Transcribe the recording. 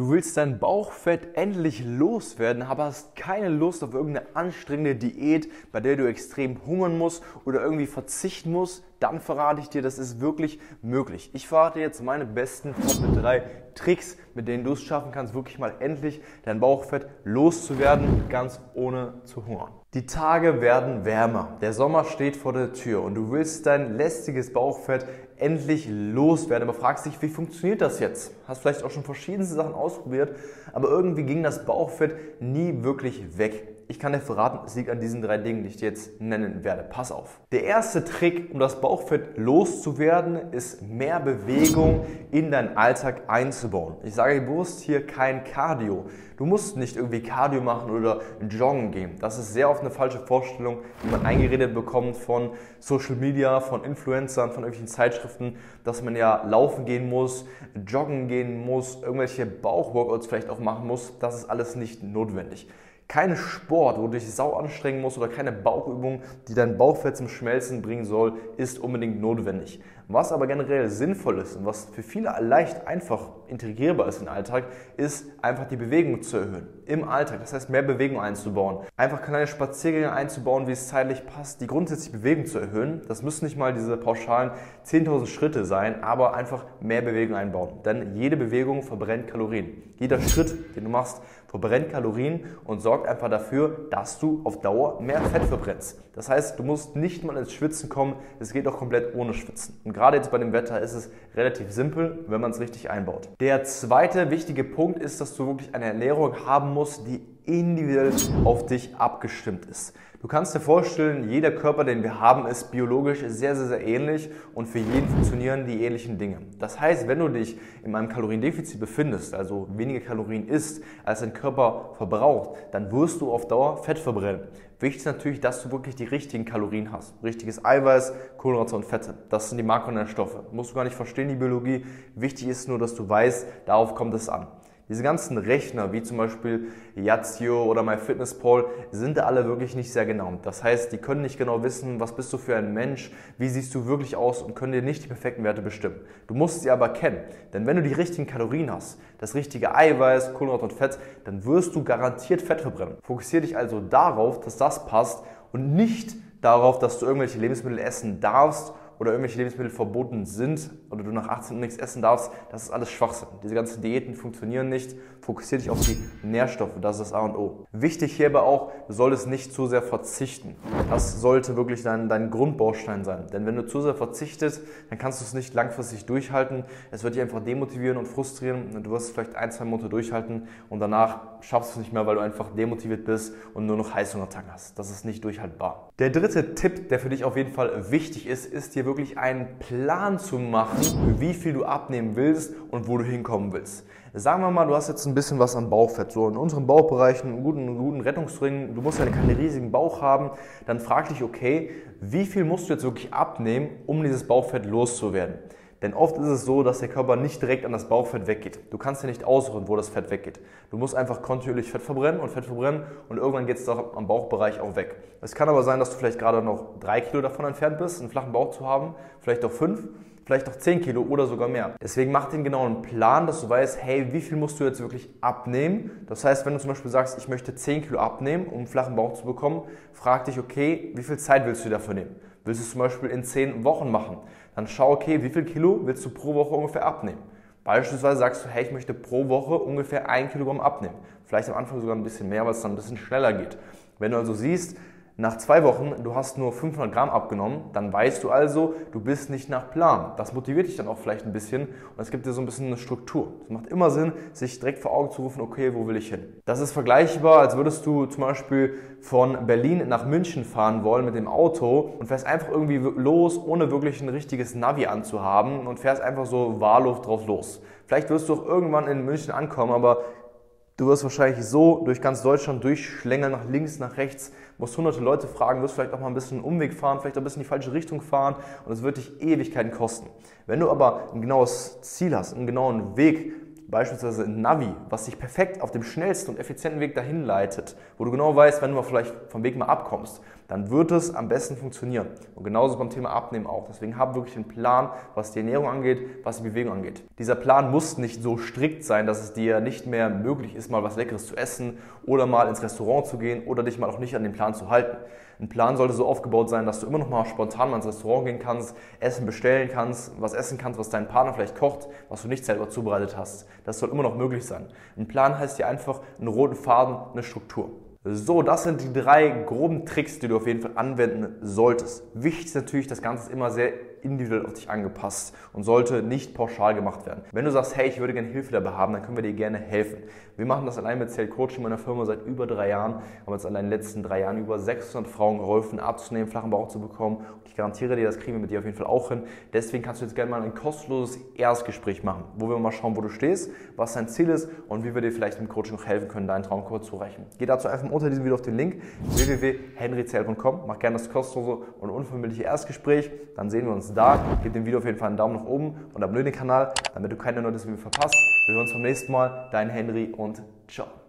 Du willst dein Bauchfett endlich loswerden, aber hast keine Lust auf irgendeine anstrengende Diät, bei der du extrem hungern musst oder irgendwie verzichten musst, dann verrate ich dir, das ist wirklich möglich. Ich verrate jetzt meine besten Top 3 Tricks, mit denen du es schaffen kannst, wirklich mal endlich dein Bauchfett loszuwerden, ganz ohne zu hungern. Die Tage werden wärmer, der Sommer steht vor der Tür und du willst dein lästiges Bauchfett endlich loswerden. Aber fragst dich, wie funktioniert das jetzt? Hast vielleicht auch schon verschiedenste Sachen ausprobiert, aber irgendwie ging das Bauchfett nie wirklich weg. Ich kann dir verraten, es liegt an diesen drei Dingen, die ich dir jetzt nennen werde. Pass auf. Der erste Trick, um das Bauchfett loszuwerden, ist mehr Bewegung in deinen Alltag einzubauen. Ich sage bewusst hier kein Cardio. Du musst nicht irgendwie Cardio machen oder joggen gehen. Das ist sehr oft eine falsche Vorstellung, die man eingeredet bekommt von Social Media, von Influencern, von irgendwelchen Zeitschriften, dass man ja laufen gehen muss, joggen gehen muss, irgendwelche Bauchworkouts vielleicht auch machen muss. Das ist alles nicht notwendig kein Sport, wo du dich sau anstrengen musst oder keine Bauchübung, die dein Bauchfett zum Schmelzen bringen soll, ist unbedingt notwendig. Was aber generell sinnvoll ist und was für viele leicht einfach integrierbar ist den Alltag, ist einfach die Bewegung zu erhöhen. Im Alltag. Das heißt, mehr Bewegung einzubauen. Einfach kleine Spaziergänge einzubauen, wie es zeitlich passt. Die grundsätzliche Bewegung zu erhöhen. Das müssen nicht mal diese pauschalen 10.000 Schritte sein, aber einfach mehr Bewegung einbauen. Denn jede Bewegung verbrennt Kalorien. Jeder Schritt, den du machst, verbrennt Kalorien und sorgt einfach dafür, dass du auf Dauer mehr Fett verbrennst. Das heißt, du musst nicht mal ins Schwitzen kommen, es geht auch komplett ohne Schwitzen. Und gerade jetzt bei dem Wetter ist es relativ simpel, wenn man es richtig einbaut. Der zweite wichtige Punkt ist, dass du wirklich eine Ernährung haben musst, die individuell auf dich abgestimmt ist. Du kannst dir vorstellen, jeder Körper, den wir haben, ist biologisch sehr, sehr, sehr ähnlich und für jeden funktionieren die ähnlichen Dinge. Das heißt, wenn du dich in einem Kaloriendefizit befindest, also weniger Kalorien isst, als dein Körper verbraucht, dann wirst du auf Dauer Fett verbrennen. Wichtig ist natürlich, dass du wirklich die richtigen Kalorien hast. Richtiges Eiweiß, Kohlenhydrate und Fette. Das sind die Makronährstoffe. Musst du gar nicht verstehen, die Biologie. Wichtig ist nur, dass du weißt, darauf kommt es an. Diese ganzen Rechner, wie zum Beispiel Yazio oder MyFitnessPal, sind alle wirklich nicht sehr genau. Das heißt, die können nicht genau wissen, was bist du für ein Mensch, wie siehst du wirklich aus und können dir nicht die perfekten Werte bestimmen. Du musst sie aber kennen. Denn wenn du die richtigen Kalorien hast, das richtige Eiweiß, Kohlenhydrate und Fett, dann wirst du garantiert Fett verbrennen. Fokussiere dich also darauf, dass das passt und nicht darauf, dass du irgendwelche Lebensmittel essen darfst oder irgendwelche Lebensmittel verboten sind oder du nach 18 Uhr nichts essen darfst, das ist alles Schwachsinn. Diese ganzen Diäten funktionieren nicht. Fokussiere dich auf die Nährstoffe, das ist das A und O. Wichtig hierbei auch, du solltest nicht zu sehr verzichten. Das sollte wirklich dein, dein Grundbaustein sein. Denn wenn du zu sehr verzichtest, dann kannst du es nicht langfristig durchhalten. Es wird dich einfach demotivieren und frustrieren. Du wirst vielleicht ein, zwei Monate durchhalten und danach schaffst du es nicht mehr, weil du einfach demotiviert bist und nur noch Heißhungertank hast. Das ist nicht durchhaltbar. Der dritte Tipp, der für dich auf jeden Fall wichtig ist, ist dir wirklich einen Plan zu machen, wie viel du abnehmen willst und wo du hinkommen willst. Sagen wir mal, du hast jetzt ein bisschen was an Bauchfett, so in unserem Bauchbereich einen guten, einen guten Rettungsring, du musst ja keinen riesigen Bauch haben, dann frag dich, okay, wie viel musst du jetzt wirklich abnehmen, um dieses Bauchfett loszuwerden? Denn oft ist es so, dass der Körper nicht direkt an das Bauchfett weggeht. Du kannst ja nicht aussuchen, wo das Fett weggeht. Du musst einfach kontinuierlich Fett verbrennen und Fett verbrennen und irgendwann geht es doch am Bauchbereich auch weg. Es kann aber sein, dass du vielleicht gerade noch drei Kilo davon entfernt bist, einen flachen Bauch zu haben, vielleicht auch fünf vielleicht auch 10 Kilo oder sogar mehr. Deswegen mach den genauen Plan, dass du weißt, hey, wie viel musst du jetzt wirklich abnehmen? Das heißt, wenn du zum Beispiel sagst, ich möchte 10 Kilo abnehmen, um einen flachen Bauch zu bekommen, frag dich, okay, wie viel Zeit willst du dafür nehmen? Willst du es zum Beispiel in 10 Wochen machen? Dann schau, okay, wie viel Kilo willst du pro Woche ungefähr abnehmen? Beispielsweise sagst du, hey, ich möchte pro Woche ungefähr 1 Kilogramm abnehmen. Vielleicht am Anfang sogar ein bisschen mehr, weil es dann ein bisschen schneller geht. Wenn du also siehst, nach zwei Wochen, du hast nur 500 Gramm abgenommen, dann weißt du also, du bist nicht nach Plan. Das motiviert dich dann auch vielleicht ein bisschen und es gibt dir so ein bisschen eine Struktur. Es macht immer Sinn, sich direkt vor Augen zu rufen, okay, wo will ich hin? Das ist vergleichbar, als würdest du zum Beispiel von Berlin nach München fahren wollen mit dem Auto und fährst einfach irgendwie los, ohne wirklich ein richtiges Navi anzuhaben und fährst einfach so wahllos drauf los. Vielleicht wirst du auch irgendwann in München ankommen, aber Du wirst wahrscheinlich so durch ganz Deutschland durchschlängern, nach links, nach rechts, musst hunderte Leute fragen, wirst vielleicht auch mal ein bisschen einen Umweg fahren, vielleicht auch ein bisschen in die falsche Richtung fahren und es wird dich Ewigkeiten kosten. Wenn du aber ein genaues Ziel hast, einen genauen Weg, beispielsweise ein Navi, was dich perfekt auf dem schnellsten und effizienten Weg dahin leitet, wo du genau weißt, wenn du mal vielleicht vom Weg mal abkommst, dann wird es am besten funktionieren. Und genauso beim Thema Abnehmen auch. Deswegen hab wirklich einen Plan, was die Ernährung angeht, was die Bewegung angeht. Dieser Plan muss nicht so strikt sein, dass es dir nicht mehr möglich ist, mal was Leckeres zu essen oder mal ins Restaurant zu gehen oder dich mal auch nicht an den Plan zu halten. Ein Plan sollte so aufgebaut sein, dass du immer noch mal spontan mal ins Restaurant gehen kannst, Essen bestellen kannst, was essen kannst, was dein Partner vielleicht kocht, was du nicht selber zubereitet hast. Das soll immer noch möglich sein. Ein Plan heißt ja einfach einen roten Faden, eine Struktur. So, das sind die drei groben Tricks, die du auf jeden Fall anwenden solltest. Wichtig ist natürlich, das Ganze immer sehr individuell auf dich angepasst und sollte nicht pauschal gemacht werden. Wenn du sagst, hey, ich würde gerne Hilfe dabei haben, dann können wir dir gerne helfen. Wir machen das allein mit Cell Coaching in meiner Firma seit über drei Jahren, haben uns allein in den letzten drei Jahren über 600 Frauen geholfen, abzunehmen, flachen Bauch zu bekommen. Und ich garantiere dir, das kriegen wir mit dir auf jeden Fall auch hin. Deswegen kannst du jetzt gerne mal ein kostenloses Erstgespräch machen, wo wir mal schauen, wo du stehst, was dein Ziel ist und wie wir dir vielleicht im Coaching noch helfen können, deinen Traumkurs zu erreichen. Geh dazu einfach unter diesem Video auf den Link www.henryzell.com, mach gerne das kostenlose und unverbindliche Erstgespräch, dann sehen wir uns da. Gib dem Video auf jeden Fall einen Daumen nach oben und abonniere den Kanal, damit du keine neue Video verpasst. Wir hören uns beim nächsten Mal. Dein Henry und ciao.